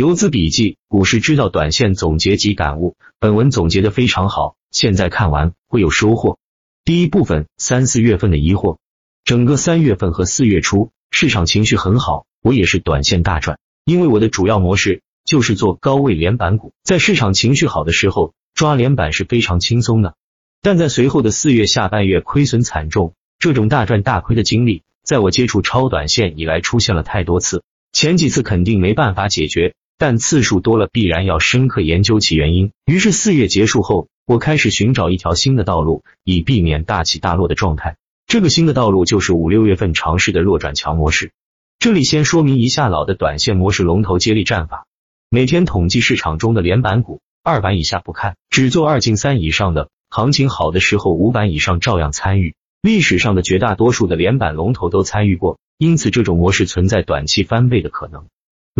游资笔记：股市知道短线总结及感悟。本文总结的非常好，现在看完会有收获。第一部分：三四月份的疑惑。整个三月份和四月初，市场情绪很好，我也是短线大赚，因为我的主要模式就是做高位连板股，在市场情绪好的时候抓连板是非常轻松的。但在随后的四月下半月亏损惨重，这种大赚大亏的经历，在我接触超短线以来出现了太多次。前几次肯定没办法解决，但次数多了必然要深刻研究其原因。于是四月结束后，我开始寻找一条新的道路，以避免大起大落的状态。这个新的道路就是五六月份尝试的弱转强模式。这里先说明一下老的短线模式龙头接力战法，每天统计市场中的连板股，二板以下不看，只做二进三以上的。行情好的时候，五板以上照样参与。历史上的绝大多数的连板龙头都参与过，因此这种模式存在短期翻倍的可能。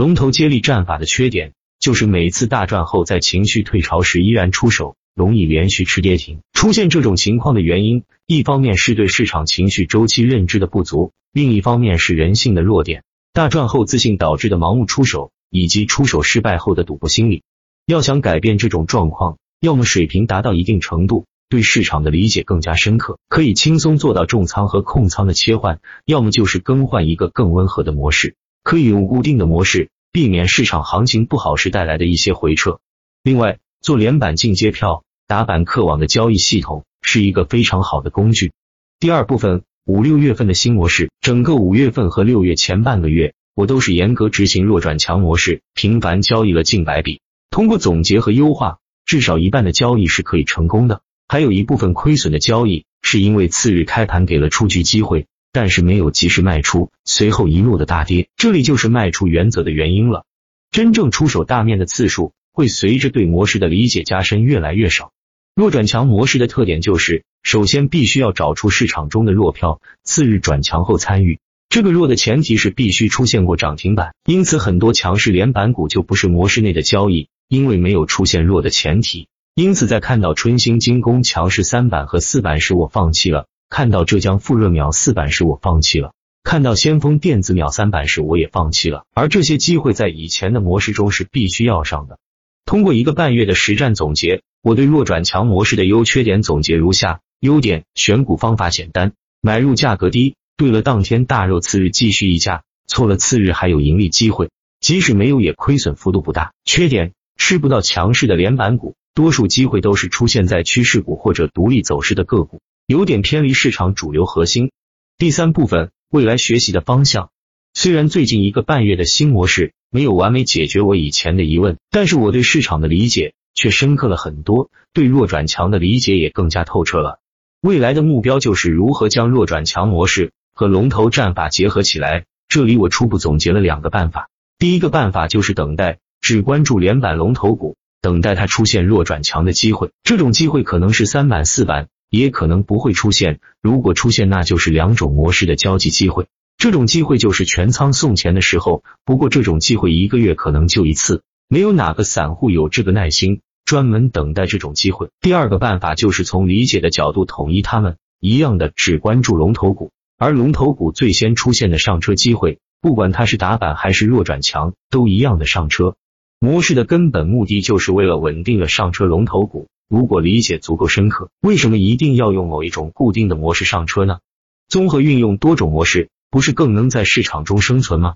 龙头接力战法的缺点就是每次大赚后，在情绪退潮时依然出手，容易连续吃跌停。出现这种情况的原因，一方面是对市场情绪周期认知的不足，另一方面是人性的弱点，大赚后自信导致的盲目出手，以及出手失败后的赌博心理。要想改变这种状况，要么水平达到一定程度，对市场的理解更加深刻，可以轻松做到重仓和控仓的切换；要么就是更换一个更温和的模式，可以用固定的模式，避免市场行情不好时带来的一些回撤。另外，做连板进阶票、打板客网的交易系统是一个非常好的工具。第二部分，五六月份的新模式，整个五月份和六月前半个月，我都是严格执行弱转强模式，频繁交易了近百笔。通过总结和优化。至少一半的交易是可以成功的，还有一部分亏损的交易是因为次日开盘给了出局机会，但是没有及时卖出，随后一路的大跌，这里就是卖出原则的原因了。真正出手大面的次数会随着对模式的理解加深越来越少。弱转强模式的特点就是，首先必须要找出市场中的弱票，次日转强后参与。这个弱的前提是必须出现过涨停板，因此很多强势连板股就不是模式内的交易。因为没有出现弱的前提，因此在看到春兴精工强势三板和四板时，我放弃了；看到浙江富润秒四板时，我放弃了；看到先锋电子秒三板时，我也放弃了。而这些机会在以前的模式中是必须要上的。通过一个半月的实战总结，我对弱转强模式的优缺点总结如下：优点，选股方法简单，买入价格低，对了当天大肉，次日继续溢价，错了次日还有盈利机会，即使没有也亏损幅度不大。缺点。吃不到强势的连板股，多数机会都是出现在趋势股或者独立走势的个股，有点偏离市场主流核心。第三部分，未来学习的方向。虽然最近一个半月的新模式没有完美解决我以前的疑问，但是我对市场的理解却深刻了很多，对弱转强的理解也更加透彻了。未来的目标就是如何将弱转强模式和龙头战法结合起来。这里我初步总结了两个办法，第一个办法就是等待。只关注连板龙头股，等待它出现弱转强的机会。这种机会可能是三板四板，也可能不会出现。如果出现，那就是两种模式的交集机会。这种机会就是全仓送钱的时候。不过这种机会一个月可能就一次，没有哪个散户有这个耐心专门等待这种机会。第二个办法就是从理解的角度统一他们，一样的只关注龙头股，而龙头股最先出现的上车机会，不管它是打板还是弱转强，都一样的上车。模式的根本目的就是为了稳定的上车龙头股。如果理解足够深刻，为什么一定要用某一种固定的模式上车呢？综合运用多种模式，不是更能在市场中生存吗？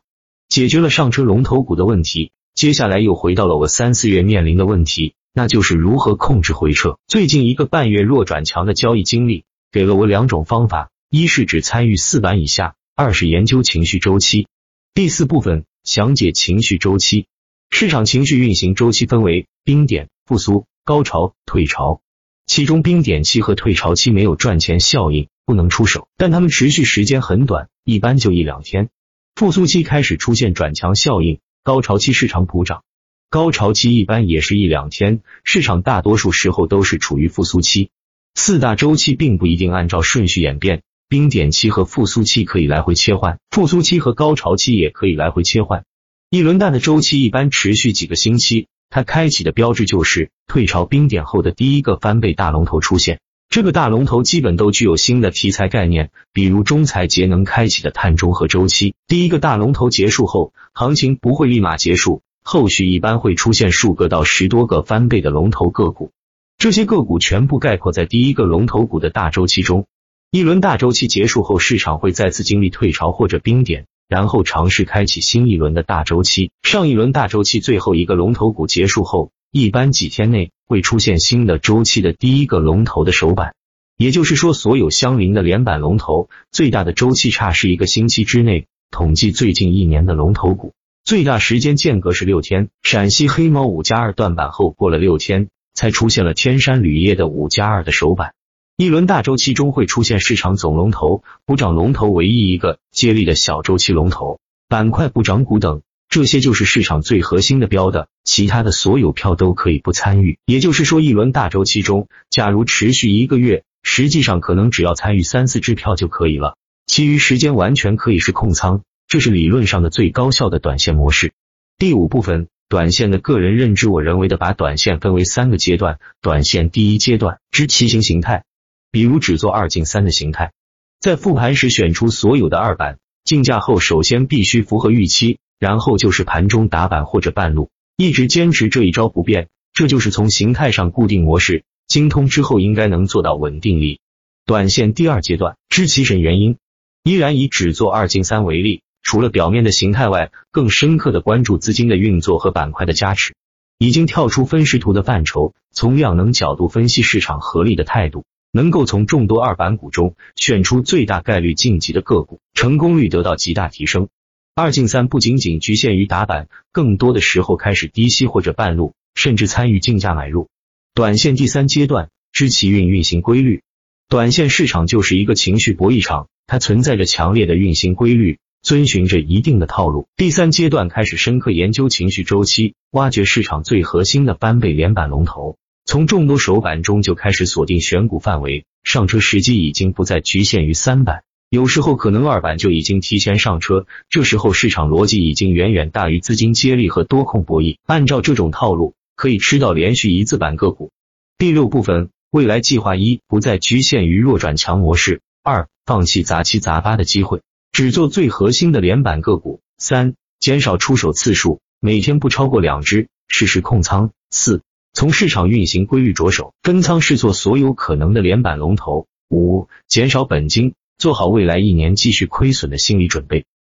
解决了上车龙头股的问题，接下来又回到了我三四月面临的问题，那就是如何控制回撤。最近一个半月弱转强的交易经历，给了我两种方法：一是只参与四板以下，二是研究情绪周期。第四部分详解情绪周期。市场情绪运行周期分为冰点、复苏、高潮、退潮。其中冰点期和退潮期没有赚钱效应，不能出手，但它们持续时间很短，一般就一两天。复苏期开始出现转强效应，高潮期市场普涨。高潮期一般也是一两天，市场大多数时候都是处于复苏期。四大周期并不一定按照顺序演变，冰点期和复苏期可以来回切换，复苏期和高潮期也可以来回切换。一轮蛋的周期一般持续几个星期，它开启的标志就是退潮冰点后的第一个翻倍大龙头出现。这个大龙头基本都具有新的题材概念，比如中材节能开启的碳中和周期。第一个大龙头结束后，行情不会立马结束，后续一般会出现数个到十多个翻倍的龙头个股，这些个股全部概括在第一个龙头股的大周期中。一轮大周期结束后，市场会再次经历退潮或者冰点，然后尝试开启新一轮的大周期。上一轮大周期最后一个龙头股结束后，一般几天内会出现新的周期的第一个龙头的首板。也就是说，所有相邻的连板龙头最大的周期差是一个星期之内。统计最近一年的龙头股，最大时间间隔是六天。陕西黑猫五加二断板后，过了六天才出现了天山铝业的五加二的首板。一轮大周期中会出现市场总龙头、补涨龙头唯一一个接力的小周期龙头、板块补涨股等，这些就是市场最核心的标的，其他的所有票都可以不参与。也就是说，一轮大周期中，假如持续一个月，实际上可能只要参与三四只票就可以了，其余时间完全可以是控仓，这是理论上的最高效的短线模式。第五部分，短线的个人认知，我人为的把短线分为三个阶段，短线第一阶段之旗形形态。比如只做二进三的形态，在复盘时选出所有的二板竞价后，首先必须符合预期，然后就是盘中打板或者半路，一直坚持这一招不变，这就是从形态上固定模式。精通之后应该能做到稳定力。短线第二阶段知其审原因，依然以只做二进三为例，除了表面的形态外，更深刻的关注资金的运作和板块的加持，已经跳出分时图的范畴，从量能角度分析市场合力的态度。能够从众多二板股中选出最大概率晋级的个股，成功率得到极大提升。二进三不仅仅局限于打板，更多的时候开始低吸或者半路，甚至参与竞价买入。短线第三阶段知其运运行规律，短线市场就是一个情绪博弈场，它存在着强烈的运行规律，遵循着一定的套路。第三阶段开始深刻研究情绪周期，挖掘市场最核心的翻倍连板龙头。从众多首板中就开始锁定选股范围，上车时机已经不再局限于三板，有时候可能二板就已经提前上车。这时候市场逻辑已经远远大于资金接力和多空博弈。按照这种套路，可以吃到连续一字板个股。第六部分，未来计划一不再局限于弱转强模式，二放弃杂七杂八的机会，只做最核心的连板个股。三减少出手次数，每天不超过两只，适时控仓。四。从市场运行规律着手，分仓试做所有可能的连板龙头。五、减少本金，做好未来一年继续亏损的心理准备。